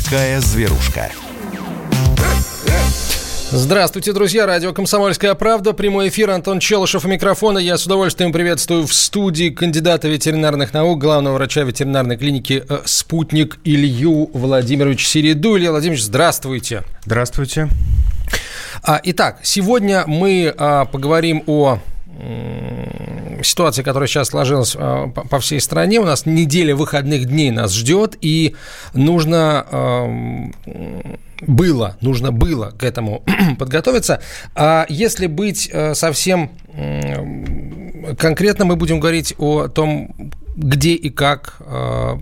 такая зверушка. Здравствуйте, друзья. Радио «Комсомольская правда». Прямой эфир. Антон Челышев у микрофона. Я с удовольствием приветствую в студии кандидата ветеринарных наук, главного врача ветеринарной клиники э, «Спутник» Илью Владимирович Середу. Илья Владимирович, здравствуйте. Здравствуйте. А, итак, сегодня мы а, поговорим о ситуация, которая сейчас сложилась э, по всей стране, у нас неделя выходных дней нас ждет, и нужно эм, было, нужно было к этому подготовиться. А если быть э, совсем конкретно, мы будем говорить о том, где и как э,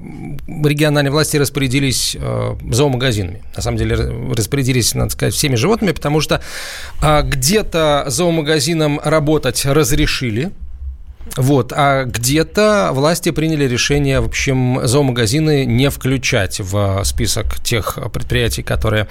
региональные власти распорядились э, зоомагазинами. На самом деле распорядились, надо сказать, всеми животными, потому что э, где-то зоомагазинам работать разрешили, вот, а где-то власти приняли решение, в общем, зоомагазины не включать в список тех предприятий, которые,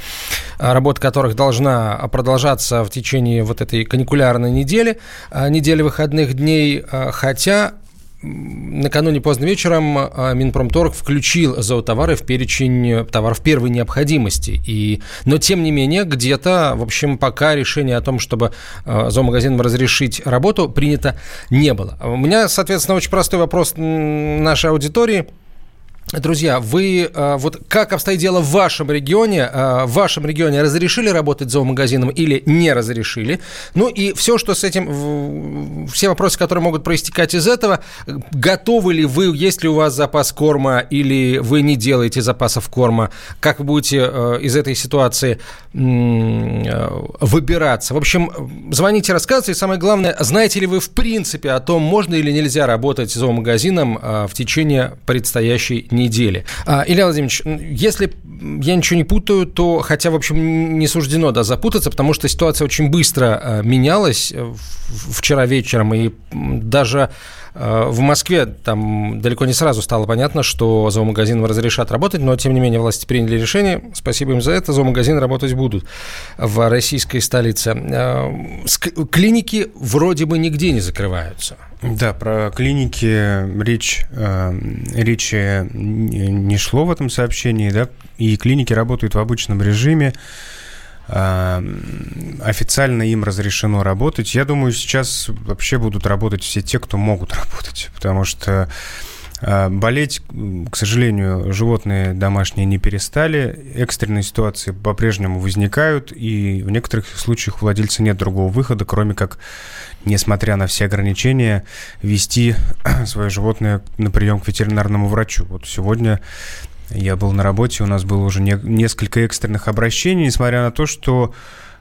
работа которых должна продолжаться в течение вот этой каникулярной недели, недели выходных дней, хотя накануне поздно вечером а, Минпромторг включил зоотовары в перечень товаров первой необходимости. И, но, тем не менее, где-то, в общем, пока решение о том, чтобы а, зоомагазинам разрешить работу, принято не было. У меня, соответственно, очень простой вопрос нашей аудитории – Друзья, вы э, вот как обстоит дело в вашем регионе? Э, в вашем регионе разрешили работать зоомагазином или не разрешили? Ну и все, что с этим, все вопросы, которые могут проистекать из этого, готовы ли вы, есть ли у вас запас корма или вы не делаете запасов корма? Как вы будете э, из этой ситуации выбираться? В общем, звоните, рассказывайте. И самое главное, знаете ли вы в принципе о том, можно или нельзя работать зоомагазином в течение предстоящей недели. А, Илья Владимирович, если я ничего не путаю, то, хотя, в общем, не суждено да, запутаться, потому что ситуация очень быстро а, менялась э, вчера вечером, и даже в Москве там далеко не сразу стало понятно, что зоомагазины разрешат работать, но, тем не менее, власти приняли решение, спасибо им за это, зоомагазины работать будут в российской столице. Клиники вроде бы нигде не закрываются. Да, про клиники речь, э, речи не шло в этом сообщении, да, и клиники работают в обычном режиме, э, официально им разрешено работать. Я думаю, сейчас вообще будут работать все те, кто могут работать, потому что э, Болеть, к сожалению, животные домашние не перестали. Экстренные ситуации по-прежнему возникают, и в некоторых случаях у владельца нет другого выхода, кроме как несмотря на все ограничения, вести свое животное на прием к ветеринарному врачу. Вот сегодня я был на работе, у нас было уже не, несколько экстренных обращений, несмотря на то, что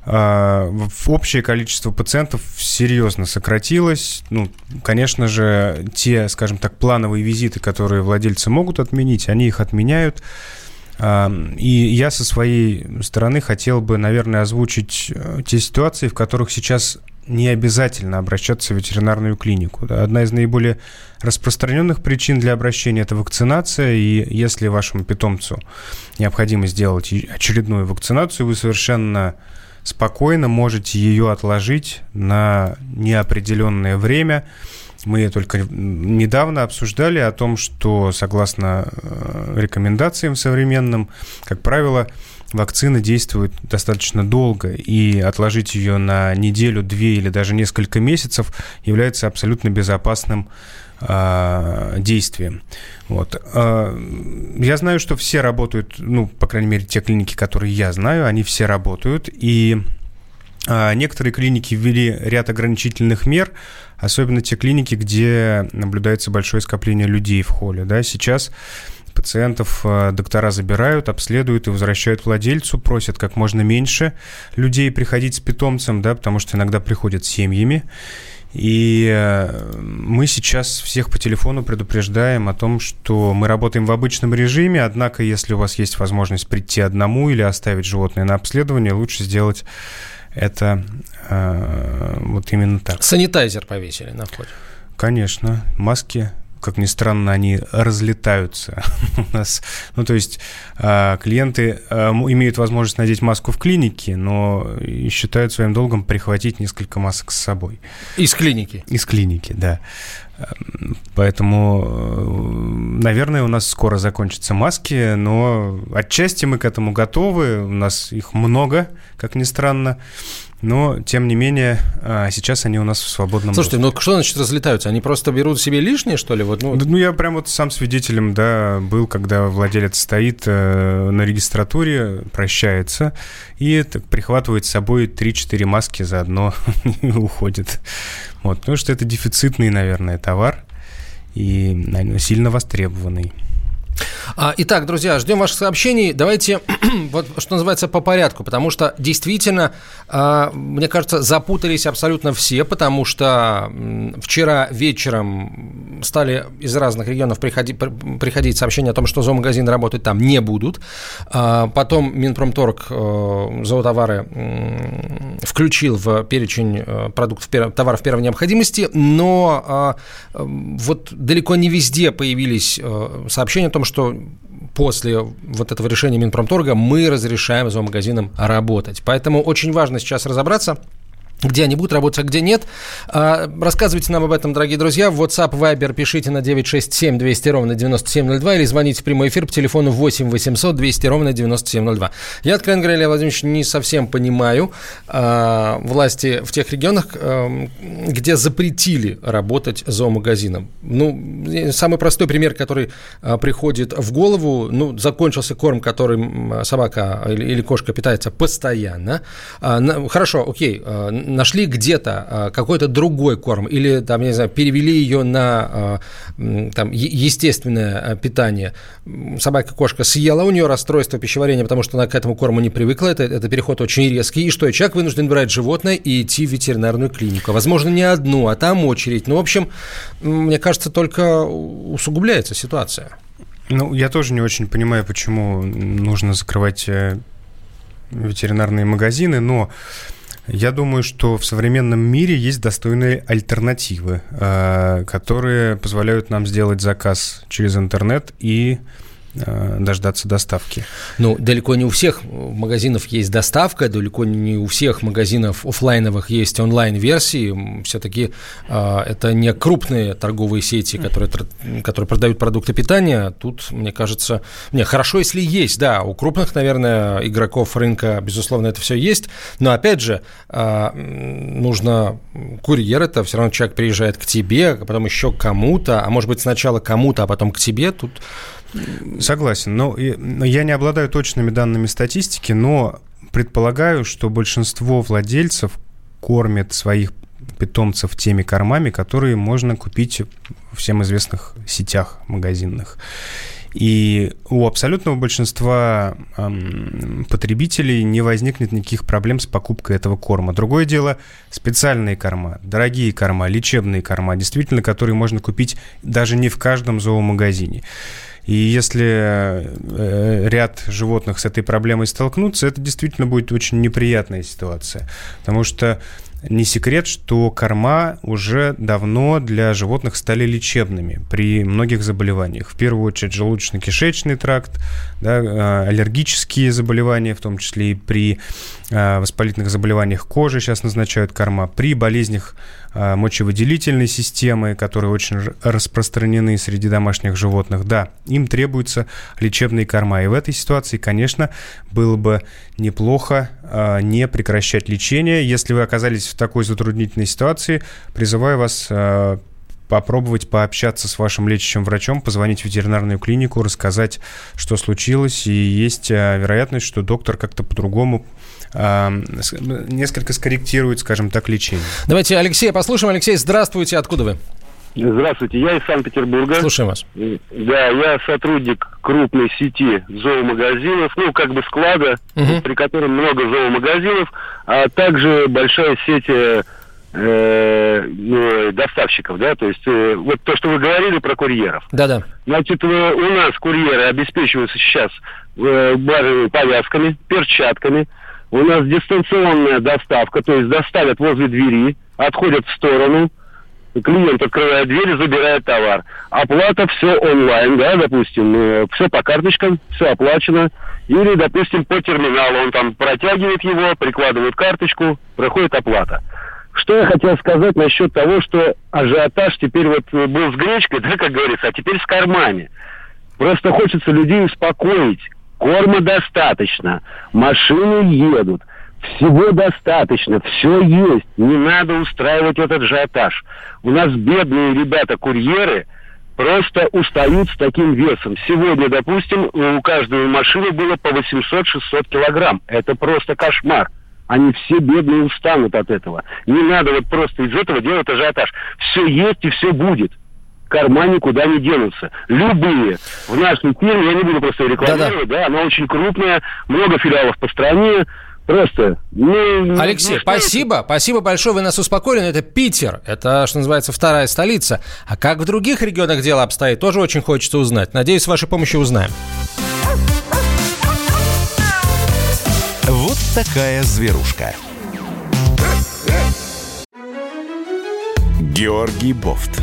э, общее количество пациентов серьезно сократилось. Ну, конечно же, те, скажем так, плановые визиты, которые владельцы могут отменить, они их отменяют. И я со своей стороны хотел бы, наверное, озвучить э, те ситуации, в которых сейчас не обязательно обращаться в ветеринарную клинику. Одна из наиболее распространенных причин для обращения – это вакцинация, и если вашему питомцу необходимо сделать очередную вакцинацию, вы совершенно спокойно можете ее отложить на неопределенное время. Мы только недавно обсуждали о том, что согласно э, рекомендациям современным, как правило, вакцина действует достаточно долго, и отложить ее на неделю, две или даже несколько месяцев является абсолютно безопасным э, действием. Вот. Э, я знаю, что все работают, ну, по крайней мере, те клиники, которые я знаю, они все работают, и э, некоторые клиники ввели ряд ограничительных мер, особенно те клиники, где наблюдается большое скопление людей в холле. Да? Сейчас пациентов э, доктора забирают, обследуют и возвращают владельцу, просят как можно меньше людей приходить с питомцем, да, потому что иногда приходят семьями. И э, мы сейчас всех по телефону предупреждаем о том, что мы работаем в обычном режиме, однако если у вас есть возможность прийти одному или оставить животное на обследование, лучше сделать это э, вот именно так. Санитайзер повесили на входе. Конечно, маски как ни странно, они разлетаются у нас. Ну, то есть а, клиенты а, имеют возможность надеть маску в клинике, но считают своим долгом прихватить несколько масок с собой. Из клиники? Из клиники, да. Поэтому, э, наверное, у нас скоро закончатся маски, но отчасти мы к этому готовы. У нас их много, как ни странно. Но, тем не менее, а, сейчас они у нас в свободном Слушайте, доступе. ну что значит разлетаются? Они просто берут себе лишние, что ли? Вот, ну... ну, я прям вот сам свидетелем, да, был, когда владелец стоит э, на регистратуре, прощается, и так, прихватывает с собой 3-4 маски заодно и уходит. Вот, потому что это дефицитный, наверное, товар и наверное, сильно востребованный. А, итак, друзья, ждем ваших сообщений. Давайте, вот, что называется, по порядку, потому что действительно, а, мне кажется, запутались абсолютно все, потому что вчера вечером стали из разных регионов приходить, приходить сообщения о том, что зоомагазины работать там не будут. А, потом Минпромторг э, зоотовары включил в перечень э, продуктов, товаров первой необходимости, но вот далеко не везде появились э, сообщения о том, что после вот этого решения Минпромторга мы разрешаем зоомагазинам работать. Поэтому очень важно сейчас разобраться, где они будут работать, а где нет. А, рассказывайте нам об этом, дорогие друзья. В WhatsApp, Viber пишите на 967 200 ровно 9702 или звоните в прямой эфир по телефону 8 800 200 ровно 9702. Я, откровенно говоря, Илья Владимирович, не совсем понимаю а, власти в тех регионах, а, где запретили работать зоомагазином. Ну, самый простой пример, который приходит в голову, ну, закончился корм, которым собака или, кошка питается постоянно. Хорошо, окей, нашли где-то а, какой-то другой корм или, там, я не знаю, перевели ее на а, там, естественное а, питание, собака-кошка съела, у нее расстройство пищеварения, потому что она к этому корму не привыкла, это, это переход очень резкий, и что, человек вынужден брать животное и идти в ветеринарную клинику. Возможно, не одну, а там очередь. Ну, в общем, мне кажется, только усугубляется ситуация. Ну, я тоже не очень понимаю, почему нужно закрывать э, ветеринарные магазины, но я думаю, что в современном мире есть достойные альтернативы, э, которые позволяют нам сделать заказ через интернет и дождаться доставки. Ну, далеко не у всех магазинов есть доставка, далеко не у всех магазинов офлайновых есть онлайн-версии. Все-таки э, это не крупные торговые сети, которые, которые продают продукты питания. Тут, мне кажется, не, хорошо, если есть, да, у крупных, наверное, игроков рынка, безусловно, это все есть. Но, опять же, э, нужно курьер, это все равно человек приезжает к тебе, а потом еще кому-то, а может быть, сначала кому-то, а потом к тебе. Тут Согласен. Но я не обладаю точными данными статистики, но предполагаю, что большинство владельцев кормят своих питомцев теми кормами, которые можно купить в всем известных сетях магазинных. И у абсолютного большинства эм, потребителей не возникнет никаких проблем с покупкой этого корма. Другое дело специальные корма, дорогие корма, лечебные корма, действительно, которые можно купить даже не в каждом зоомагазине. И если э, ряд животных с этой проблемой столкнутся, это действительно будет очень неприятная ситуация. Потому что не секрет, что корма уже давно для животных стали лечебными при многих заболеваниях. В первую очередь желудочно-кишечный тракт, да, а, аллергические заболевания, в том числе и при воспалительных заболеваниях кожи сейчас назначают корма. При болезнях а, мочевыделительной системы, которые очень распространены среди домашних животных, да, им требуются лечебные корма. И в этой ситуации, конечно, было бы неплохо а, не прекращать лечение. Если вы оказались в такой затруднительной ситуации, призываю вас попробовать пообщаться с вашим лечащим врачом, позвонить в ветеринарную клинику, рассказать, что случилось, и есть вероятность, что доктор как-то по-другому несколько скорректирует, скажем так, лечение. Давайте Алексея послушаем. Алексей, здравствуйте, откуда вы? Здравствуйте, я из Санкт-Петербурга. Слушаем вас. Да, я сотрудник крупной сети зоомагазинов, ну, как бы склада, угу. при котором много зоомагазинов, а также большая сеть э, э, ну, доставщиков, да, то есть э, вот то, что вы говорили про курьеров. Да-да. Значит, э, у нас курьеры обеспечиваются сейчас э, повязками, перчатками, у нас дистанционная доставка, то есть доставят возле двери, отходят в сторону, клиент открывает дверь, забирает товар. Оплата все онлайн, да, допустим, э, все по карточкам, все оплачено. Или, допустим, по терминалу он там протягивает его, прикладывает карточку, проходит оплата. Что я хотел сказать насчет того, что ажиотаж теперь вот был с гречкой, да, как говорится, а теперь с кормами. Просто хочется людей успокоить. Корма достаточно, машины едут, всего достаточно, все есть. Не надо устраивать этот ажиотаж. У нас бедные ребята-курьеры просто устают с таким весом. Сегодня, допустим, у каждой машины было по 800-600 килограмм. Это просто кошмар. Они все бедные устанут от этого. Не надо вот просто из этого делать ажиотаж. Все есть и все будет корма никуда не денутся. Любые. В нашей фирме, я не буду просто рекламировать, да, да она очень крупная, много филиалов по стране, Просто. Ну, Алексей, ну, спасибо. Это? Спасибо большое. Вы нас успокоили. Это Питер. Это, что называется, вторая столица. А как в других регионах дело обстоит, тоже очень хочется узнать. Надеюсь, с вашей помощью узнаем. Вот такая зверушка. Георгий Бофт.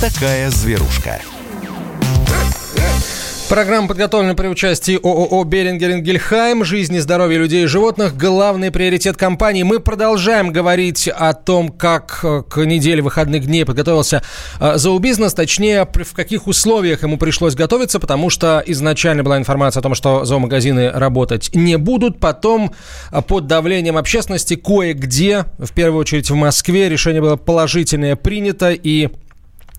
Такая зверушка. Программа подготовлена при участии ООО «Берингер Гельхайм». Жизнь и здоровье людей и животных – главный приоритет компании. Мы продолжаем говорить о том, как э, к неделе выходных дней подготовился э, зообизнес, точнее, в каких условиях ему пришлось готовиться, потому что изначально была информация о том, что зоомагазины работать не будут. Потом э, под давлением общественности кое-где, в первую очередь в Москве, решение было положительное принято, и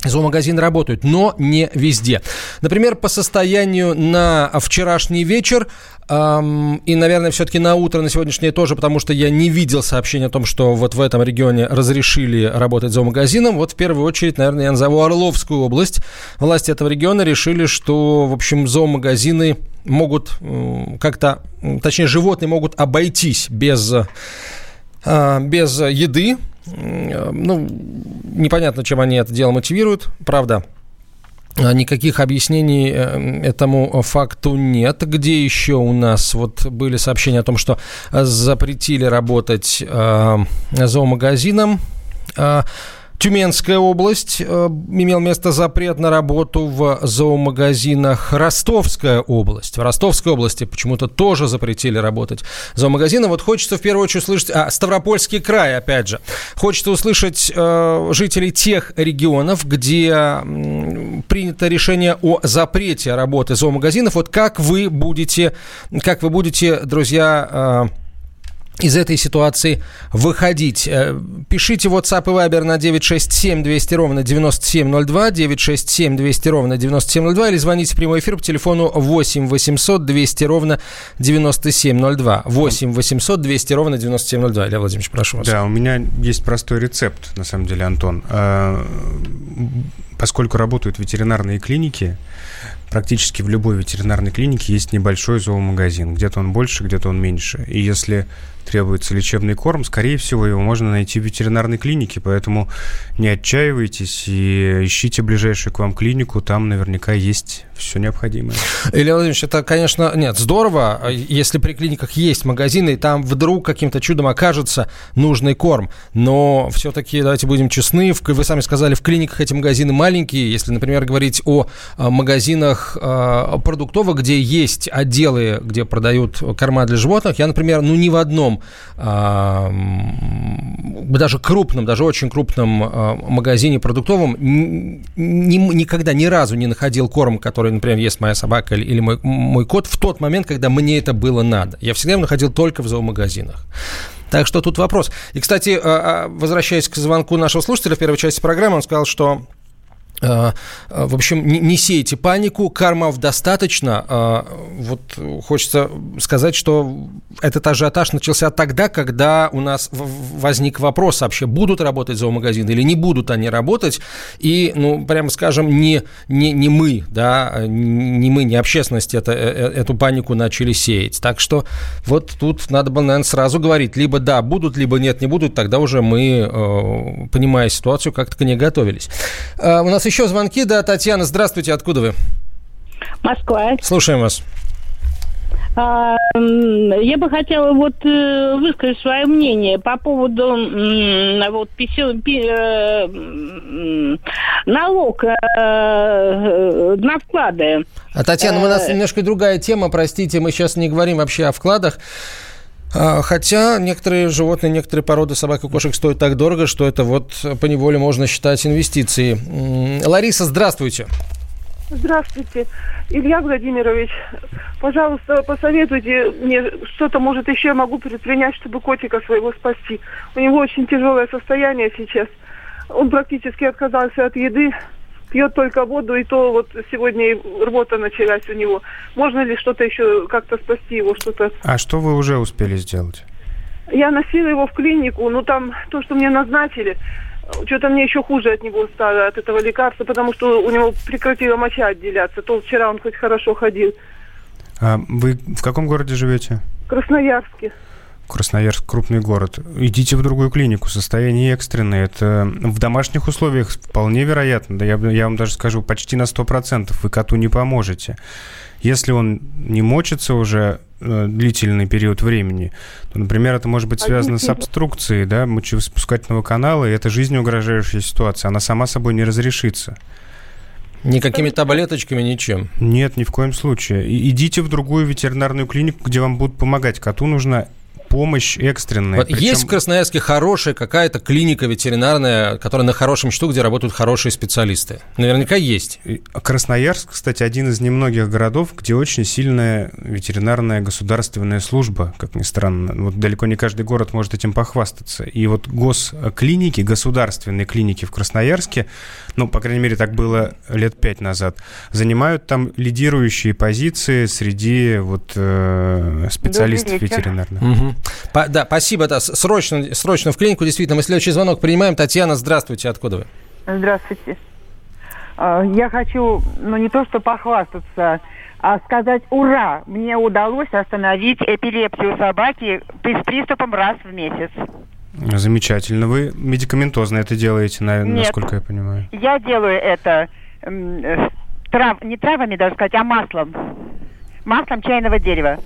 Зоомагазины работают, но не везде. Например, по состоянию на вчерашний вечер эм, и, наверное, все-таки на утро, на сегодняшнее тоже, потому что я не видел сообщения о том, что вот в этом регионе разрешили работать зоомагазином. Вот в первую очередь, наверное, я назову Орловскую область. Власти этого региона решили, что, в общем, зоомагазины могут э, как-то, точнее, животные могут обойтись без, э, без еды, ну, непонятно, чем они это дело мотивируют, правда. Никаких объяснений э, этому факту нет. Где еще у нас вот были сообщения о том, что запретили работать э, зоомагазинам? Тюменская область э, имел место запрет на работу в зоомагазинах. Ростовская область. В Ростовской области почему-то тоже запретили работать зоомагазины. Вот хочется в первую очередь услышать... А, Ставропольский край, опять же. Хочется услышать э, жителей тех регионов, где э, принято решение о запрете работы зоомагазинов. Вот как вы будете, как вы будете, друзья, э, из этой ситуации выходить. Э, пишите WhatsApp и Viber на 967 200 ровно 9702, 967 200 ровно 9702 или звоните в прямой эфир по телефону 8 800 200 ровно 9702. 8 800 200 ровно 9702. Илья Владимирович, прошу вас. Да, у меня есть простой рецепт, на самом деле, Антон. А, поскольку работают ветеринарные клиники, практически в любой ветеринарной клинике есть небольшой зоомагазин. Где-то он больше, где-то он меньше. И если требуется лечебный корм, скорее всего, его можно найти в ветеринарной клинике, поэтому не отчаивайтесь и ищите ближайшую к вам клинику, там наверняка есть все необходимое. Илья Владимирович, это, конечно, нет, здорово, если при клиниках есть магазины, и там вдруг каким-то чудом окажется нужный корм, но все-таки, давайте будем честны, вы сами сказали, в клиниках эти магазины маленькие, если, например, говорить о а, магазинах а, продуктовых, где есть отделы, где продают корма для животных, я, например, ну ни в одном даже крупном, даже очень крупном а, магазине продуктовом ни, никогда ни разу не находил корм, который, например, ест моя собака или, мой, мой кот в тот момент, когда мне это было надо. Я всегда его находил только в зоомагазинах. Так что тут вопрос. И, кстати, а, а, возвращаясь к звонку нашего слушателя в первой части программы, он сказал, что в общем, не, сейте панику, кармов достаточно. Э, вот хочется сказать, что этот ажиотаж начался тогда, когда у нас возник вопрос вообще, будут работать зоомагазины или не будут они работать. И, ну, прямо скажем, не, не, не мы, да, не мы, не общественность это, эту панику начали сеять. Так что вот тут надо было, наверное, сразу говорить, либо да, будут, либо нет, не будут, тогда уже мы, понимая ситуацию, как-то к ней готовились. У нас еще звонки. Да, Татьяна, здравствуйте. Откуда вы? Москва. Слушаем вас. А, я бы хотела вот э, высказать свое мнение по поводу вот э, налог э, на вклады. А Татьяна, у нас немножко другая тема, простите, мы сейчас не говорим вообще о вкладах. А, хотя некоторые животные, некоторые породы собак и кошек стоят так дорого, что это вот по неволе можно считать инвестицией. Лариса, здравствуйте. Здравствуйте, Илья Владимирович. Пожалуйста, посоветуйте мне, что-то, может, еще я могу предпринять, чтобы котика своего спасти. У него очень тяжелое состояние сейчас. Он практически отказался от еды пьет только воду, и то вот сегодня рвота началась у него. Можно ли что-то еще как-то спасти его, что-то? А что вы уже успели сделать? Я носила его в клинику, ну там то, что мне назначили, что-то мне еще хуже от него стало, от этого лекарства, потому что у него прекратила моча отделяться. То вчера он хоть хорошо ходил. А вы в каком городе живете? В Красноярске. Красноярск крупный город. Идите в другую клинику, состояние экстренное. Это в домашних условиях вполне вероятно. Да я, я вам даже скажу, почти на 100% вы коту не поможете. Если он не мочится уже э, длительный период времени, то, например, это может быть связано с обструкцией да, мочевоспускательного канала, и это жизнеугрожающая ситуация. Она сама собой не разрешится. Никакими таблеточками, ничем? Нет, ни в коем случае. идите в другую ветеринарную клинику, где вам будут помогать. Коту нужна помощь экстренная. Вот Причем... Есть в Красноярске хорошая какая-то клиника ветеринарная, которая на хорошем счету, где работают хорошие специалисты? Наверняка есть. Красноярск, кстати, один из немногих городов, где очень сильная ветеринарная государственная служба, как ни странно. Вот далеко не каждый город может этим похвастаться. И вот госклиники, государственные клиники в Красноярске, ну, по крайней мере, так было лет пять назад, занимают там лидирующие позиции среди вот э, специалистов ветеринарных. Угу. По, да, спасибо. Да, срочно, срочно в клинику. Действительно, мы следующий звонок принимаем. Татьяна, здравствуйте. Откуда вы? Здравствуйте. А, я хочу, ну не то что похвастаться, а сказать ура! Мне удалось остановить эпилепсию собаки с приступом раз в месяц. Замечательно. Вы медикаментозно это делаете, Нет, насколько я понимаю. Я делаю это э, трав, не травами, даже сказать, а маслом маслом чайного дерева.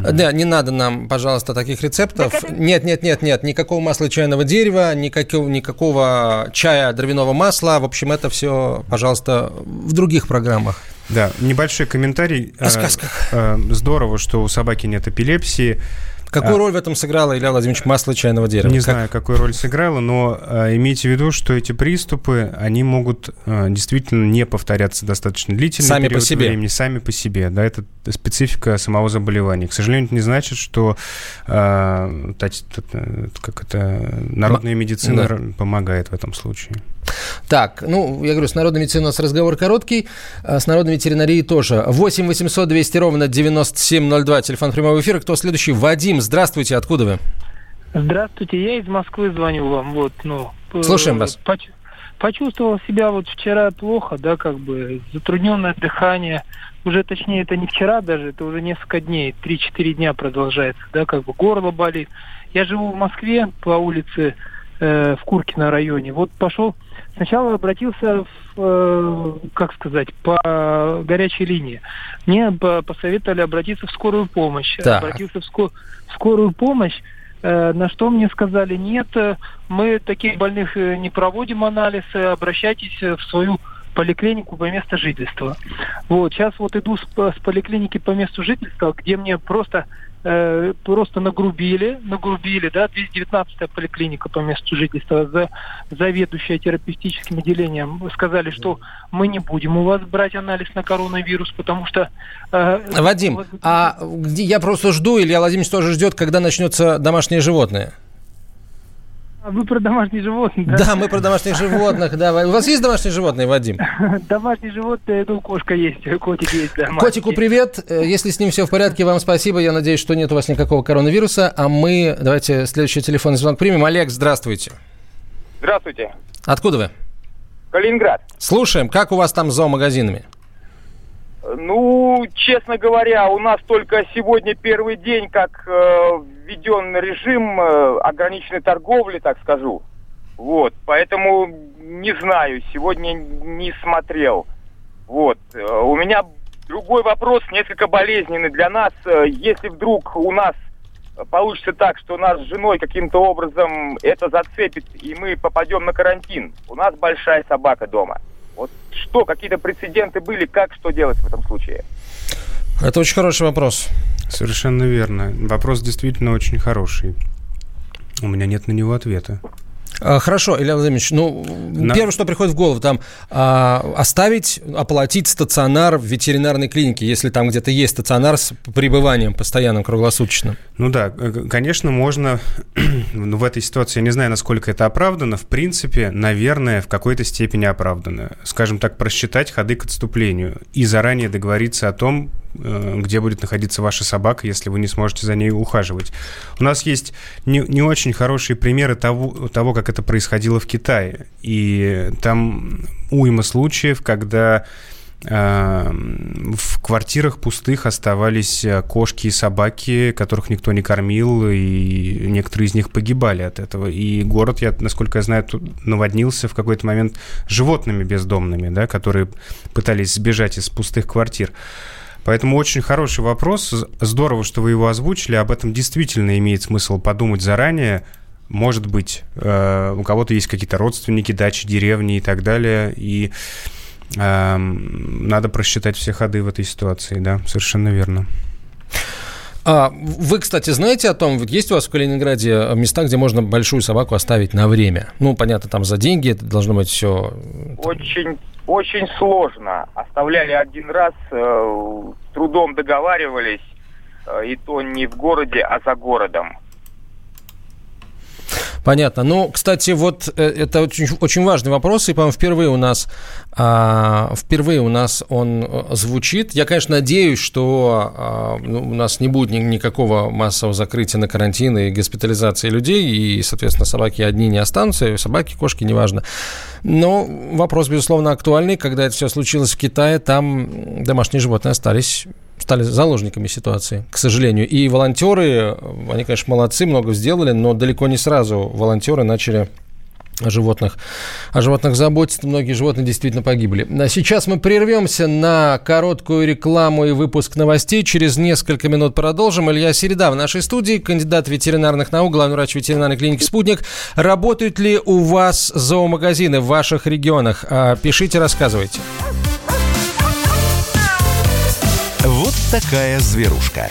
Да, не надо нам, пожалуйста, таких рецептов. это... Нет, нет, нет, нет, никакого масла чайного дерева, никакого, никакого чая дровяного масла. В общем, это все, пожалуйста, в других программах. Да, небольшой комментарий. О сказках. Э, э, здорово, что у собаки нет эпилепсии. Какую а, роль в этом сыграла Илья Владимирович масло чайного дерева? Не как? знаю, какую роль сыграла, но а, имейте в виду, что эти приступы, они могут а, действительно не повторяться достаточно длительный сами по себе. времени, сами по себе. Да, это специфика самого заболевания. К сожалению, это не значит, что а, как это, народная медицина да. помогает в этом случае. Так, ну, я говорю, с народной медициной у нас разговор короткий, а с народной ветеринарией тоже. 8 800 200 ровно 9702, телефон прямого эфира. Кто следующий? Вадим, здравствуйте, откуда вы? Здравствуйте, я из Москвы звоню вам. Вот, ну, Слушаем вас. Поч- почувствовал себя вот вчера плохо, да, как бы затрудненное дыхание. Уже точнее, это не вчера даже, это уже несколько дней, 3-4 дня продолжается, да, как бы горло болит. Я живу в Москве по улице э, в Куркино районе. Вот пошел Сначала обратился, в, э, как сказать, по горячей линии. Мне посоветовали обратиться в скорую помощь. Так. Обратился в, скор- в скорую помощь. Э, на что мне сказали, нет, мы таких больных э, не проводим анализы, обращайтесь в свою поликлинику по месту жительства. Вот, сейчас вот иду с, с поликлиники по месту жительства, где мне просто э, просто нагрубили, нагрубили, да, 219-я поликлиника по месту жительства, за, заведующая терапевтическим отделением, сказали, что мы не будем у вас брать анализ на коронавирус, потому что... Э, Вадим, вас... а я просто жду, Илья Владимирович тоже ждет, когда начнется домашнее животное? А вы про домашних животных, да? Да, мы про домашних животных, да. У вас есть домашние животные, Вадим? Домашние животные, ну, кошка есть, котик есть, да. Котику привет. Э, если с ним все в порядке, вам спасибо. Я надеюсь, что нет у вас никакого коронавируса. А мы, давайте следующий телефонный звонок примем. Олег, здравствуйте. Здравствуйте. Откуда вы? Калининград. Слушаем, как у вас там с зоомагазинами? Ну, честно говоря, у нас только сегодня первый день, как э, введен режим э, ограниченной торговли, так скажу. Вот, поэтому не знаю, сегодня не смотрел. Вот, э, у меня другой вопрос, несколько болезненный для нас. Э, если вдруг у нас получится так, что нас с женой каким-то образом это зацепит, и мы попадем на карантин, у нас большая собака дома – вот что, какие-то прецеденты были, как, что делать в этом случае? Это очень хороший вопрос. Совершенно верно. Вопрос действительно очень хороший. У меня нет на него ответа. А, хорошо, Илья Владимирович, ну, На... первое, что приходит в голову, там, а, оставить, оплатить стационар в ветеринарной клинике, если там где-то есть стационар с пребыванием постоянным, круглосуточным. Ну да, конечно, можно, ну, в этой ситуации, я не знаю, насколько это оправдано, в принципе, наверное, в какой-то степени оправдано. Скажем так, просчитать ходы к отступлению и заранее договориться о том, Э, где будет находиться ваша собака, если вы не сможете за ней ухаживать. У нас есть не, не очень хорошие примеры того, того, как это происходило в Китае. И там уйма случаев, когда э, в квартирах пустых оставались кошки и собаки, которых никто не кормил, и некоторые из них погибали от этого. И город, я, насколько я знаю, наводнился в какой-то момент животными бездомными, да, которые пытались сбежать из пустых квартир. Поэтому очень хороший вопрос. Здорово, что вы его озвучили. Об этом действительно имеет смысл подумать заранее. Может быть, э, у кого-то есть какие-то родственники, дачи, деревни и так далее. И э, надо просчитать все ходы в этой ситуации, да, совершенно верно. А вы, кстати, знаете о том, есть у вас в Калининграде места, где можно большую собаку оставить на время? Ну, понятно, там за деньги это должно быть все. Очень очень сложно. Оставляли один раз, э, трудом договаривались, э, и то не в городе, а за городом. Понятно. Ну, кстати, вот э, это очень, очень важный вопрос, и, по-моему, впервые у нас а, впервые у нас он звучит. Я, конечно, надеюсь, что а, ну, у нас не будет ни, никакого массового закрытия на карантин и госпитализации людей, и, соответственно, собаки одни не останутся, собаки, кошки, неважно. Но вопрос, безусловно, актуальный. Когда это все случилось в Китае, там домашние животные остались стали заложниками ситуации, к сожалению. И волонтеры, они, конечно, молодцы, много сделали, но далеко не сразу волонтеры начали о животных, о животных заботиться. Многие животные действительно погибли. А сейчас мы прервемся на короткую рекламу и выпуск новостей. Через несколько минут продолжим. Илья Середа в нашей студии, кандидат ветеринарных наук, главный врач ветеринарной клиники «Спутник». Работают ли у вас зоомагазины в ваших регионах? А, пишите, рассказывайте. Вот такая зверушка.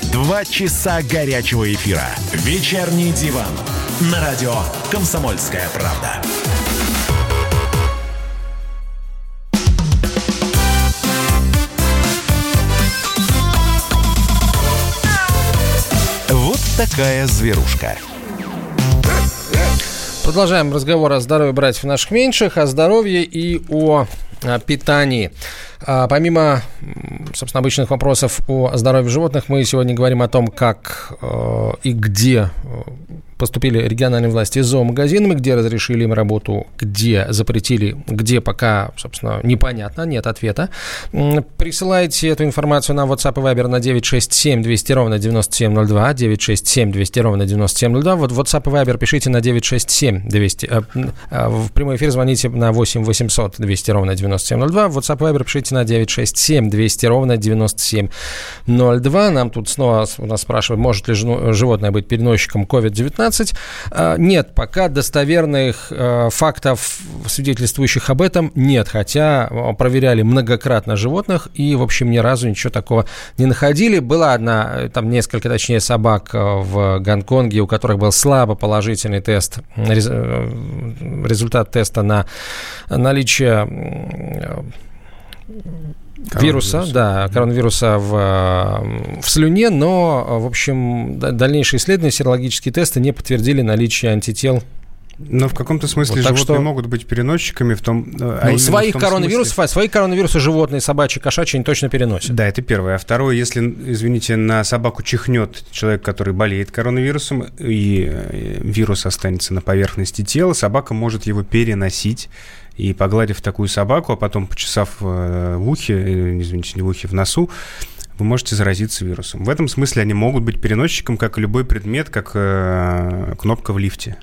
Два часа горячего эфира. Вечерний диван на радио «Комсомольская правда». Вот такая зверушка. Продолжаем разговор о здоровье братьев наших меньших, о здоровье и о питании. А, помимо, собственно, обычных вопросов о здоровье животных, мы сегодня говорим о том, как э, и где э, поступили региональные власти с зоомагазинами, где разрешили им работу, где запретили, где пока, собственно, непонятно, нет ответа. Присылайте эту информацию на WhatsApp и Viber на 967 200 ровно 9702, 967 200 ровно 9702. Вот WhatsApp и Viber пишите на 967 200, э, э, в прямой эфир звоните на 8 800 200 ровно 9702, в WhatsApp и Viber пишите на 967 200 ровно 9702. Нам тут снова у нас спрашивают, может ли животное быть переносчиком COVID-19. COVID-19. Э, нет, пока достоверных э, фактов, свидетельствующих об этом, нет. Хотя проверяли многократно животных и, в общем, ни разу ничего такого не находили. Была одна, там несколько, точнее, собак в Гонконге, у которых был слабо положительный тест, результат теста на наличие Вируса, да, коронавируса в, в слюне, но, в общем, дальнейшие исследования, серологические тесты не подтвердили наличие антител. Но в каком-то смысле вот, животные что... могут быть переносчиками в том... Э, а ну, своих коронавирусов, смысле... свои коронавирусы животные, собачьи, кошачьи они точно переносят. Да, это первое. А второе, если, извините, на собаку чихнет человек, который болеет коронавирусом, и э, вирус останется на поверхности тела, собака может его переносить и погладив такую собаку, а потом почесав э, в ухе, извините, не в ухе, в носу, вы можете заразиться вирусом. В этом смысле они могут быть переносчиком, как любой предмет, как э, кнопка в лифте.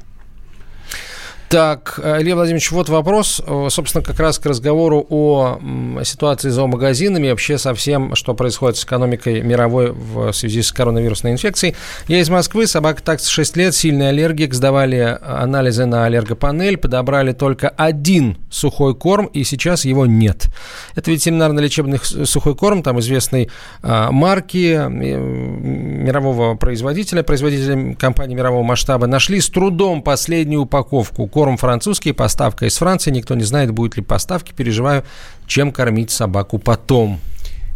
Так, Илья Владимирович, вот вопрос, э, собственно, как раз к разговору о ситуации с зоомагазинами, вообще со всем, что происходит с экономикой мировой в связи с коронавирусной инфекцией. Я из Москвы, собака такс 6 лет, сильный аллергик, сдавали анализы на аллергопанель, подобрали только один сухой корм, и сейчас его нет. Это ветеринарно-лечебный сухой корм, там известной марки, э, мирового производителя, производителя компании мирового масштаба, нашли с трудом последнюю упаковку Корм французский, поставка из Франции. Никто не знает, будет ли поставки. Переживаю, чем кормить собаку потом.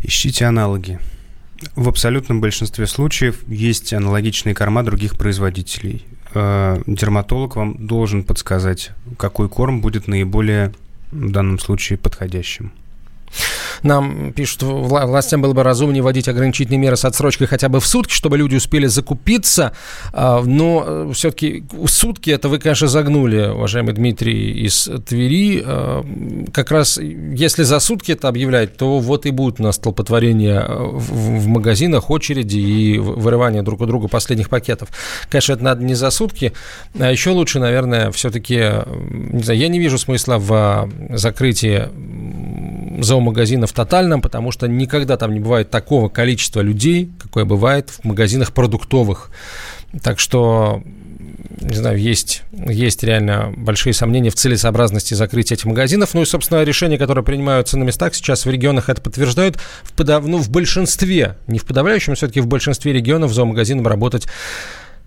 Ищите аналоги. В абсолютном большинстве случаев есть аналогичные корма других производителей. Э, дерматолог вам должен подсказать, какой корм будет наиболее в данном случае подходящим. Нам пишут, властям было бы разумнее вводить ограничительные меры с отсрочкой хотя бы в сутки, чтобы люди успели закупиться. А, но э, все-таки сутки это вы, конечно, загнули, уважаемый Дмитрий из Твери. А, как раз если за сутки это объявлять, то вот и будет у нас столпотворение э, в магазинах, очереди и вырывание друг у друга последних пакетов. Конечно, это надо не за сутки, а еще лучше, наверное, все-таки, не знаю, я не вижу смысла в закрытии зоомагазинов в тотальном, потому что никогда там не бывает такого количества людей, какое бывает в магазинах продуктовых. Так что не знаю, есть, есть реально большие сомнения в целесообразности закрытия этих магазинов. Ну и, собственно, решения, которые принимаются на местах сейчас в регионах, это подтверждают. В, подав... ну, в большинстве, не в подавляющем, все-таки в большинстве регионов зоомагазинам работать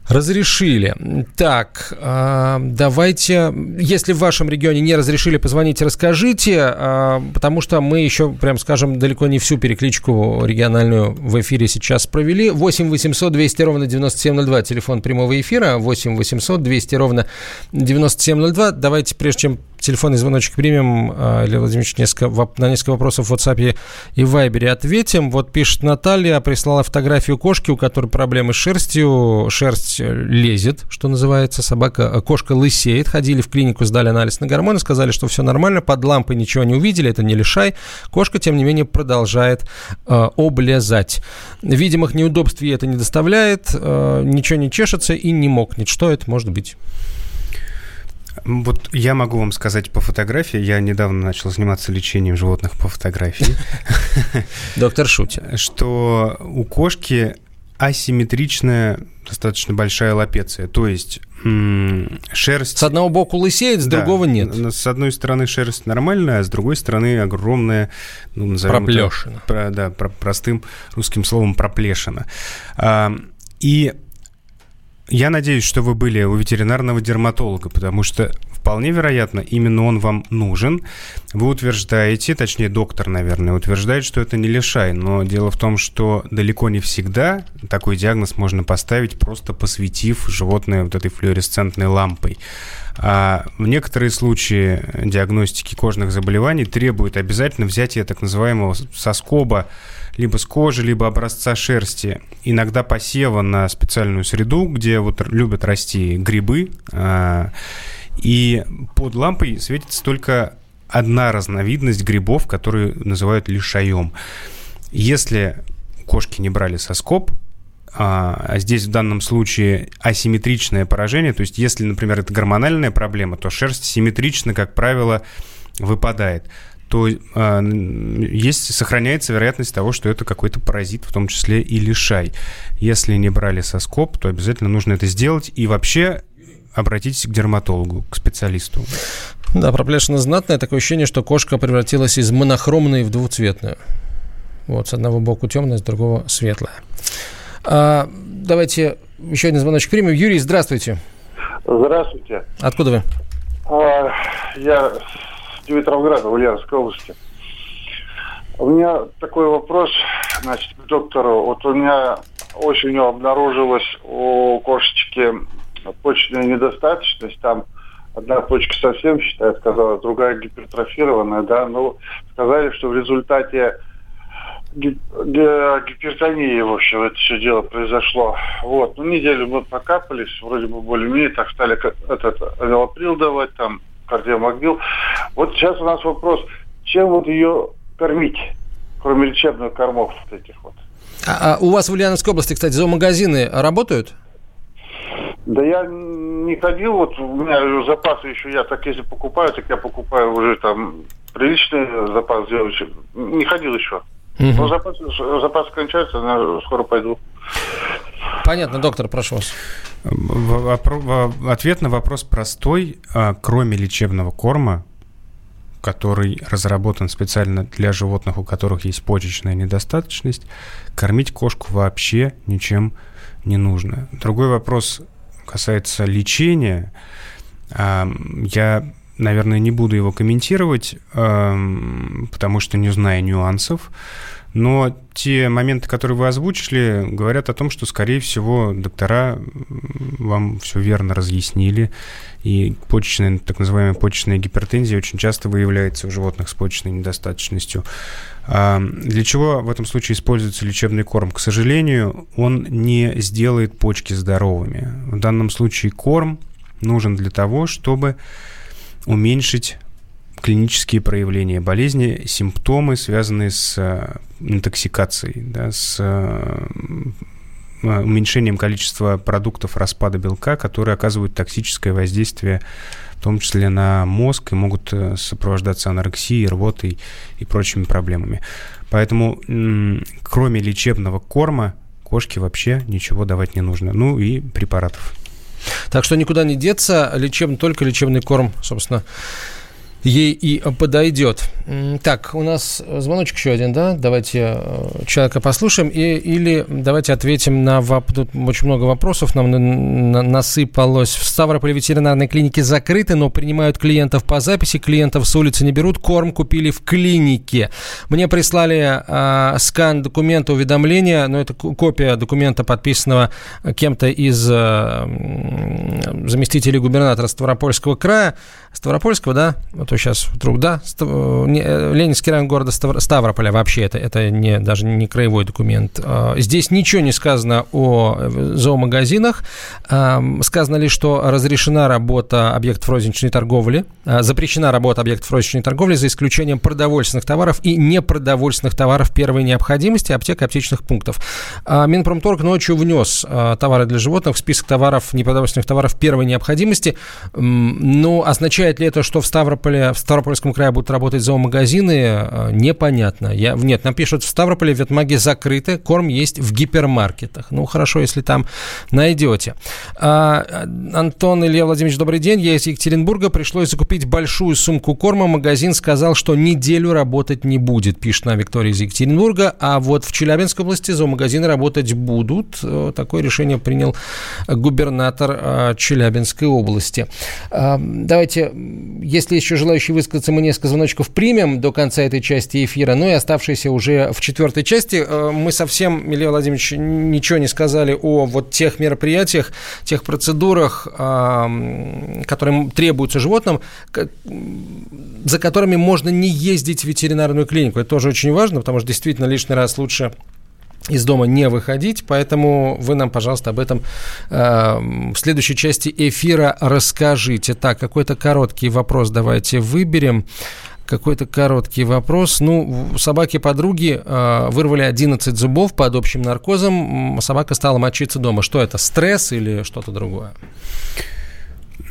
Разрешили. Так, э, давайте, если в вашем регионе не разрешили, позвоните, расскажите, э, потому что мы еще, прям скажем, далеко не всю перекличку региональную в эфире сейчас провели. 8 800 200 ровно 9702, телефон прямого эфира, 8 800 200 ровно 9702. Давайте, прежде чем телефонный звоночек примем. А, Илья Владимирович несколько, на несколько вопросов в WhatsApp и Viber ответим. Вот пишет Наталья, прислала фотографию кошки, у которой проблемы с шерстью. Шерсть лезет, что называется. Собака, э, кошка лысеет. Ходили в клинику, сдали анализ на гормоны, сказали, что все нормально. Под лампой ничего не увидели, это не лишай. Кошка, тем не менее, продолжает э, облезать. Видимых неудобств ей это не доставляет. Э, ничего не чешется и не мокнет. Что это может быть? Вот я могу вам сказать по фотографии. Я недавно начал заниматься лечением животных по фотографии. Доктор шутит. Что у кошки асимметричная достаточно большая лапеция. То есть шерсть... С одного боку лысеет, с да, другого нет. С одной стороны шерсть нормальная, а с другой стороны огромная, ну, назовем проплешина. Это, про, да, про, простым русским словом проплешина. А, и я надеюсь, что вы были у ветеринарного дерматолога, потому что вполне вероятно, именно он вам нужен. Вы утверждаете, точнее доктор, наверное, утверждает, что это не лишай, но дело в том, что далеко не всегда такой диагноз можно поставить, просто посветив животное вот этой флуоресцентной лампой. А в некоторые случаи диагностики кожных заболеваний требуют обязательно взятия так называемого соскоба либо с кожи, либо образца шерсти, иногда посева на специальную среду, где вот любят расти грибы, а, и под лампой светится только одна разновидность грибов, которые называют лишаем. Если кошки не брали соскоб, а, а здесь в данном случае асимметричное поражение, то есть если, например, это гормональная проблема, то шерсть симметрично, как правило, выпадает то э, есть, сохраняется вероятность того, что это какой-то паразит, в том числе и лишай. Если не брали соскоб, то обязательно нужно это сделать. И вообще обратитесь к дерматологу, к специалисту. Да, проплешина знатная. Такое ощущение, что кошка превратилась из монохромной в двуцветную. Вот, с одного боку темная, с другого светлая. А, давайте еще один звоночек примем. Юрий, здравствуйте. Здравствуйте. Откуда вы? А, я с Димитровграда, Ульяновской области. У меня такой вопрос, значит, к доктору. Вот у меня осенью обнаружилась у кошечки почечная недостаточность. Там одна почка совсем, считает, сказала, другая гипертрофированная, да. Ну, сказали, что в результате гипертонии, в общем, это все дело произошло. Вот. Ну, неделю мы покапались, вроде бы более-менее, так стали этот велоприл давать, там, кардиомобил. Вот сейчас у нас вопрос, чем вот ее кормить, кроме лечебных кормов вот этих вот? А, а у вас в Ульяновской области, кстати, зоомагазины работают? Да я не ходил, вот у меня запасы еще, я так если покупаю, так я покупаю уже там приличный запас девочек. Не ходил еще. Угу. Ну, запас, запас кончается, я скоро пойду. Понятно, доктор, прошу вас. Ответ на вопрос простой. А, кроме лечебного корма, который разработан специально для животных, у которых есть почечная недостаточность, кормить кошку вообще ничем не нужно. Другой вопрос касается лечения. Я наверное, не буду его комментировать, потому что не знаю нюансов. Но те моменты, которые вы озвучили, говорят о том, что, скорее всего, доктора вам все верно разъяснили. И почечная, так называемая почечная гипертензия очень часто выявляется у животных с почечной недостаточностью. А для чего в этом случае используется лечебный корм? К сожалению, он не сделает почки здоровыми. В данном случае корм нужен для того, чтобы уменьшить клинические проявления болезни, симптомы, связанные с э, интоксикацией, да, с э, уменьшением количества продуктов распада белка, которые оказывают токсическое воздействие, в том числе на мозг, и могут э, сопровождаться анорексией, рвотой и прочими проблемами. Поэтому, кроме лечебного корма, кошке вообще ничего давать не нужно. Ну и препаратов. Так что никуда не деться, лечебный, только лечебный корм, собственно, ей и подойдет. Так, у нас звоночек еще один, да? Давайте э, человека послушаем. И, или давайте ответим на... Тут очень много вопросов нам насыпалось. В Ставрополе ветеринарной клинике закрыты, но принимают клиентов по записи. Клиентов с улицы не берут. Корм купили в клинике. Мне прислали э, скан документа уведомления, но это копия документа, подписанного кем-то из э, заместителей губернатора Ставропольского края. Ставропольского, да? Вот то сейчас вдруг, да, э, э, Ленинский район города Ставрополя вообще это, это не, даже не краевой документ. А, здесь ничего не сказано о э, зоомагазинах. Сказано лишь, что разрешена работа объектов розничной торговли, а, запрещена работа объектов розничной торговли за исключением продовольственных товаров и непродовольственных товаров первой необходимости, аптек и аптечных пунктов. А, Минпромторг ночью внес товары для животных в список товаров, непродовольственных товаров первой необходимости. Но означает ли это, что в Ставрополе в Ставропольском крае будут работать зоомагазины, э, непонятно. Я, нет, нам пишут, в Ставрополе ветмаги закрыты, корм есть в гипермаркетах. Ну, хорошо, если там найдете. А, Антон Илья Владимирович, добрый день. Я из Екатеринбурга. Пришлось закупить большую сумку корма. Магазин сказал, что неделю работать не будет, пишет нам Виктория из Екатеринбурга. А вот в Челябинской области зоомагазины работать будут. Э, такое решение принял губернатор э, Челябинской области. Давайте, если еще желающие высказаться, мы несколько звоночков примем до конца этой части эфира, ну и оставшиеся уже в четвертой части. Э, мы совсем, Илья Владимирович, ничего не сказали о вот тех мероприятиях, тех процедурах, которые требуются животным, за которыми можно не ездить в ветеринарную клинику. Это тоже очень важно, потому что действительно лишний раз лучше из дома не выходить, поэтому вы нам, пожалуйста, об этом э, в следующей части эфира расскажите. Так, какой-то короткий вопрос давайте выберем. Какой-то короткий вопрос. Ну, собаки-подруги э, вырвали 11 зубов под общим наркозом. Собака стала мочиться дома. Что это, стресс или что-то другое?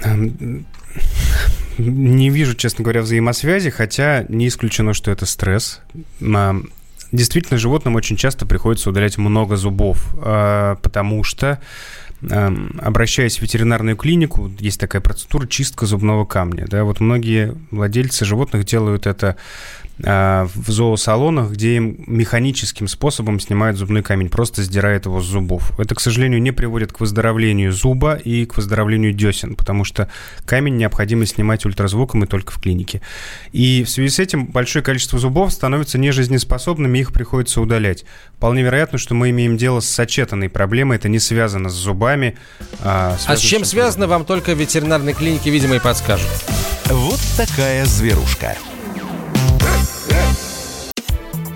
Эм, не вижу, честно говоря, взаимосвязи, хотя не исключено, что это стресс. Действительно, животным очень часто приходится удалять много зубов, а, потому что Эм, обращаясь в ветеринарную клинику, есть такая процедура чистка зубного камня. Да, вот многие владельцы животных делают это в зоосалонах, где им механическим способом снимают зубной камень, просто сдирает его с зубов. Это, к сожалению, не приводит к выздоровлению зуба и к выздоровлению десен, потому что камень необходимо снимать ультразвуком и только в клинике. И в связи с этим большое количество зубов становится нежизнеспособными, их приходится удалять. Вполне вероятно, что мы имеем дело с сочетанной проблемой, это не связано с зубами. А, а с чем связано, вам только в ветеринарной клинике, видимо, и подскажут. Вот такая зверушка.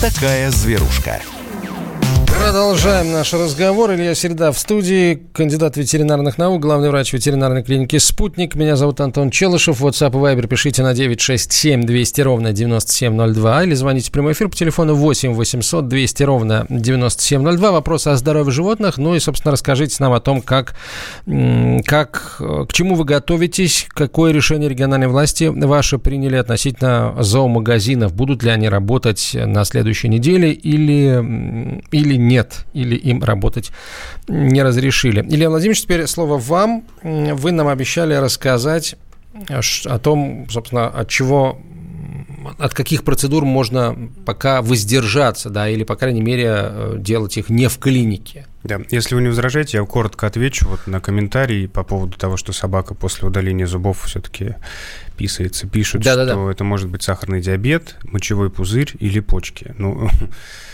Такая зверушка. Продолжаем наш разговор. Илья Середа в студии, кандидат ветеринарных наук, главный врач ветеринарной клиники «Спутник». Меня зовут Антон Челышев. WhatsApp и Viber пишите на 967 200 ровно 9702 или звоните в прямой эфир по телефону 8 800 200 ровно 9702. Вопросы о здоровье животных. Ну и, собственно, расскажите нам о том, как, как, к чему вы готовитесь, какое решение региональной власти ваши приняли относительно зоомагазинов. Будут ли они работать на следующей неделе или, или нет? Нет, или им работать не разрешили. Илья Владимирович, теперь слово вам. Вы нам обещали рассказать о том, собственно, от чего от каких процедур можно пока воздержаться, да, или, по крайней мере, э, делать их не в клинике? Да, если вы не возражаете, я коротко отвечу вот на комментарии по поводу того, что собака после удаления зубов все-таки писается. Пишут, да, что да, да. это может быть сахарный диабет, мочевой пузырь или почки. Ну,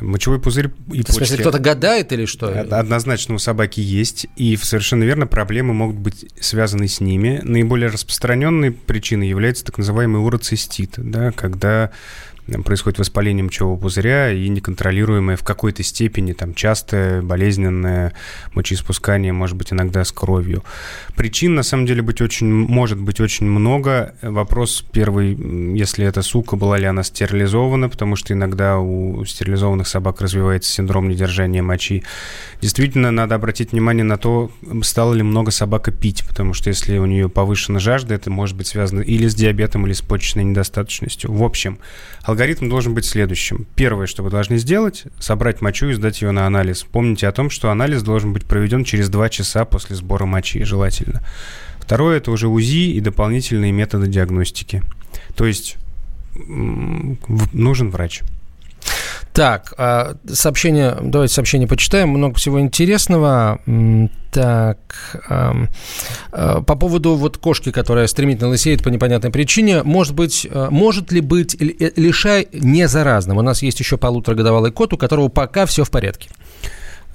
Мочевой пузырь и. В смысле, кто-то гадает или что? Однозначно у собаки есть, и совершенно верно, проблемы могут быть связаны с ними. Наиболее распространенной причиной является так называемый уроцистит, да, когда происходит воспаление мочевого пузыря и неконтролируемое в какой-то степени там частое болезненное мочеиспускание, может быть, иногда с кровью. Причин, на самом деле, быть очень, может быть очень много. Вопрос первый, если эта сука, была ли она стерилизована, потому что иногда у стерилизованных собак развивается синдром недержания мочи. Действительно, надо обратить внимание на то, стало ли много собака пить, потому что если у нее повышена жажда, это может быть связано или с диабетом, или с почечной недостаточностью. В общем, Алгоритм должен быть следующим. Первое, что вы должны сделать, собрать мочу и сдать ее на анализ. Помните о том, что анализ должен быть проведен через 2 часа после сбора мочи, желательно. Второе, это уже УЗИ и дополнительные методы диагностики. То есть нужен врач. Так, а, сообщение, давайте сообщение почитаем, много всего интересного. Так, э, по поводу вот кошки, которая стремительно лысеет по непонятной причине, может быть, э, может ли быть э, лишай не заразным? У нас есть еще полуторагодовалый кот, у которого пока все в порядке.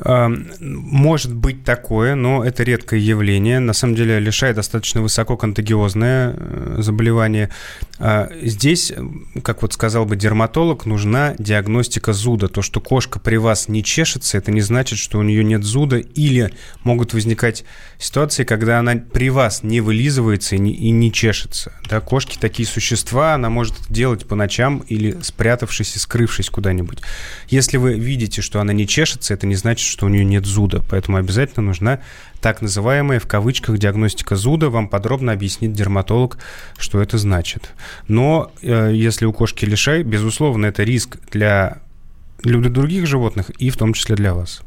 Может быть такое, но это редкое явление. На самом деле лишай достаточно высоко контагиозное э, заболевание. А здесь, как вот сказал бы дерматолог, нужна диагностика зуда. То, что кошка при вас не чешется, это не значит, что у нее нет зуда. Или могут возникать ситуации, когда она при вас не вылизывается и не, и не чешется. Да, кошки такие существа, она может делать по ночам или спрятавшись и скрывшись куда-нибудь. Если вы видите, что она не чешется, это не значит, что у нее нет зуда. Поэтому обязательно нужна так называемая в кавычках диагностика зуда. Вам подробно объяснит дерматолог, что это значит. Но э, если у кошки лишай, безусловно, это риск для, для других животных и в том числе для вас.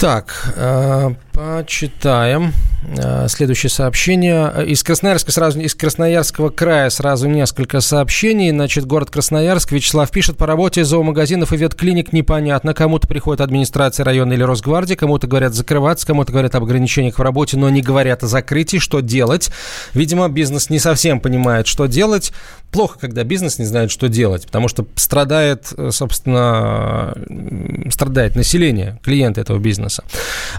Так, э, почитаем. Э, следующее сообщение. Из Красноярска сразу, из Красноярского края сразу несколько сообщений. Значит, город Красноярск. Вячеслав пишет, по работе зоомагазинов и ветклиник непонятно. Кому-то приходит администрация района или Росгвардии, кому-то говорят закрываться, кому-то говорят об ограничениях в работе, но не говорят о закрытии. Что делать? Видимо, бизнес не совсем понимает, что делать. Плохо, когда бизнес не знает, что делать, потому что страдает, собственно, страдает население, клиенты этого бизнеса. Бизнеса.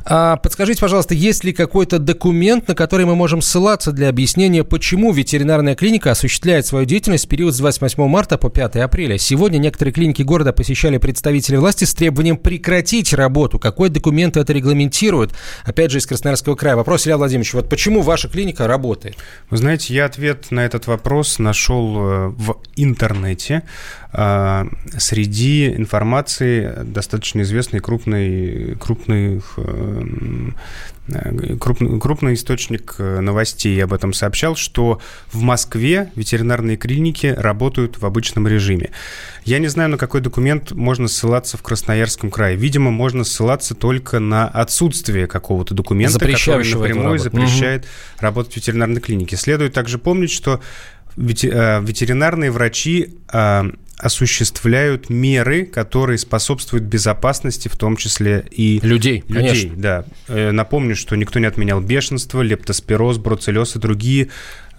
А, подскажите, пожалуйста, есть ли какой-то документ, на который мы можем ссылаться для объяснения, почему ветеринарная клиника осуществляет свою деятельность в период с 28 марта по 5 апреля? Сегодня некоторые клиники города посещали представители власти с требованием прекратить работу. Какой документ это регламентирует? Опять же, из Красноярского края. Вопрос, Илья Владимирович, вот почему ваша клиника работает? Вы знаете, я ответ на этот вопрос нашел э, в интернете э, среди информации достаточно известной крупной, крупных э, крупный, крупный источник новостей об этом сообщал, что в Москве ветеринарные клиники работают в обычном режиме. Я не знаю, на какой документ можно ссылаться в Красноярском крае. Видимо, можно ссылаться только на отсутствие какого-то документа, который напрямую запрещает угу. работать в ветеринарной клинике. Следует также помнить, что ветеринарные врачи осуществляют меры, которые способствуют безопасности, в том числе и людей. Людей, конечно. да. Э, напомню, что никто не отменял бешенство, лептоспироз, бруцеллез и другие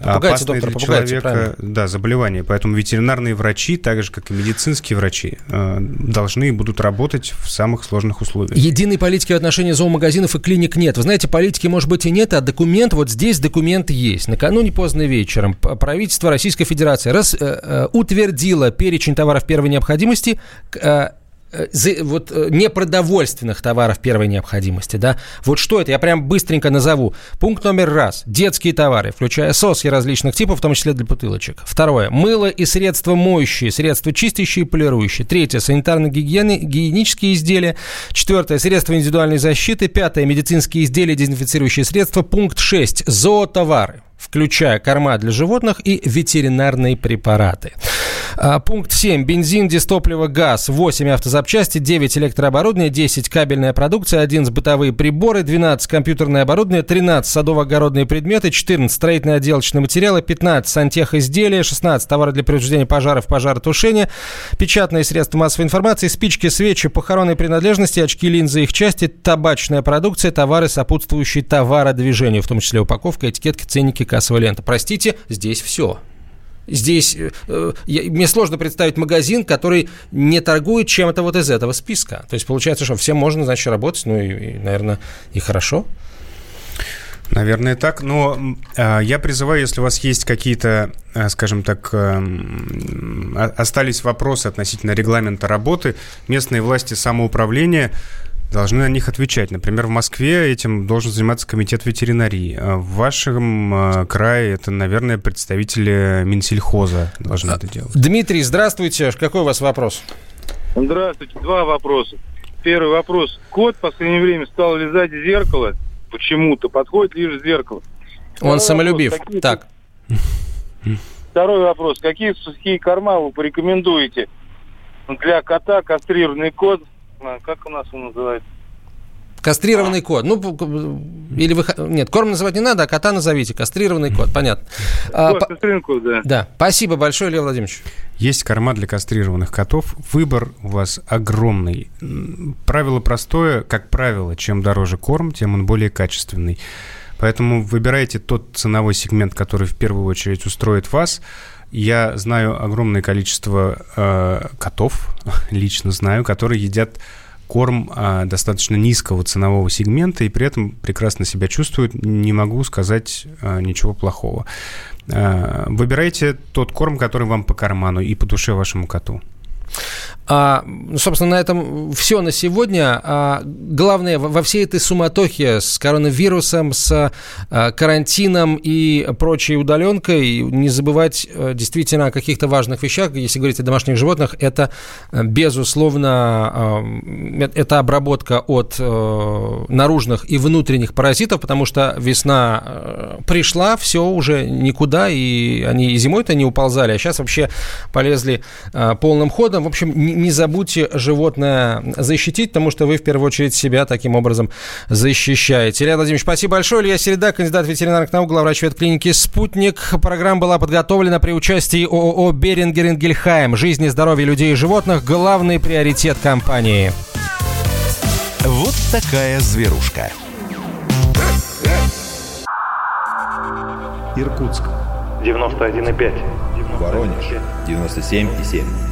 Попугайте, опасные доктор, для человека да, заболевания. Поэтому ветеринарные врачи, так же как и медицинские врачи, э, должны и будут работать в самых сложных условиях. Единой политики в отношении зоомагазинов и клиник нет. Вы знаете, политики, может быть, и нет, а документ, вот здесь документ есть. Накануне поздно вечером правительство Российской Федерации раз, э, э, утвердило перечень товаров первой необходимости, Э, вот э, непродовольственных товаров первой необходимости, да, вот что это, я прям быстренько назову. Пункт номер раз. Детские товары, включая соски различных типов, в том числе для бутылочек. Второе. Мыло и средства моющие, средства чистящие и полирующие. Третье. Санитарно-гигиенические изделия. Четвертое. Средства индивидуальной защиты. Пятое. Медицинские изделия, дезинфицирующие средства. Пункт шесть. Зоотовары включая корма для животных и ветеринарные препараты. А, пункт 7. Бензин, дистопливо, газ. 8 автозапчасти, 9 электрооборудование, 10 кабельная продукция, 11 бытовые приборы, 12 компьютерное оборудование, 13 садово-огородные предметы, 14 строительные отделочные материалы, 15 сантехизделия, 16 товары для предупреждения пожаров, пожаротушения, печатные средства массовой информации, спички, свечи, похоронные принадлежности, очки, линзы, их части, табачная продукция, товары, сопутствующие товародвижению, в том числе упаковка, этикетки, ценники, кассовая лента. Простите, здесь все. Здесь э, я, мне сложно представить магазин, который не торгует чем-то вот из этого списка. То есть получается, что всем можно, значит, работать, ну и, и наверное, и хорошо. Наверное, так. Но э, я призываю, если у вас есть какие-то, э, скажем так, э, остались вопросы относительно регламента работы, местные власти самоуправления должны на них отвечать. Например, в Москве этим должен заниматься комитет ветеринарии. А в вашем э, крае это, наверное, представители Минсельхоза должны а, это делать. Дмитрий, здравствуйте. Какой у вас вопрос? Здравствуйте. Два вопроса. Первый вопрос. Кот в последнее время стал лизать в зеркало. Почему-то. Подходит лишь в зеркало. Он Второй самолюбив. Вопрос. Какие... Так. Второй вопрос. Какие сухие корма вы порекомендуете для кота, кастрированный кот как у нас он называется? Кастрированный а. кот. Ну, или вы... Нет, корм называть не надо, а кота назовите. Кастрированный кот, понятно. А, кастрированный кот, да. Да. Спасибо большое, Лев Владимирович. Есть корма для кастрированных котов. Выбор у вас огромный. Правило простое. Как правило, чем дороже корм, тем он более качественный. Поэтому выбирайте тот ценовой сегмент, который в первую очередь устроит вас. Я знаю огромное количество э, котов, лично знаю, которые едят корм э, достаточно низкого ценового сегмента и при этом прекрасно себя чувствуют. Не могу сказать э, ничего плохого. Э, выбирайте тот корм, который вам по карману и по душе вашему коту. А, ну, собственно, на этом все на сегодня. А, главное, во всей этой суматохе с коронавирусом, с а, карантином и прочей удаленкой, не забывать а, действительно о каких-то важных вещах. Если говорить о домашних животных, это, безусловно, а, это обработка от а, наружных и внутренних паразитов, потому что весна пришла, все уже никуда, и они и зимой-то не уползали, а сейчас вообще полезли а, полным ходом. В общем, не забудьте животное защитить, потому что вы в первую очередь себя таким образом защищаете. Илья Владимирович, спасибо большое. Илья Середа, кандидат ветеринарных наук, главврач ветклиники «Спутник». Программа была подготовлена при участии ООО «Берингер Ингельхайм». Жизнь и здоровье людей и животных – главный приоритет компании. Вот такая зверушка. Иркутск. 91,5. Воронеж. 97,7.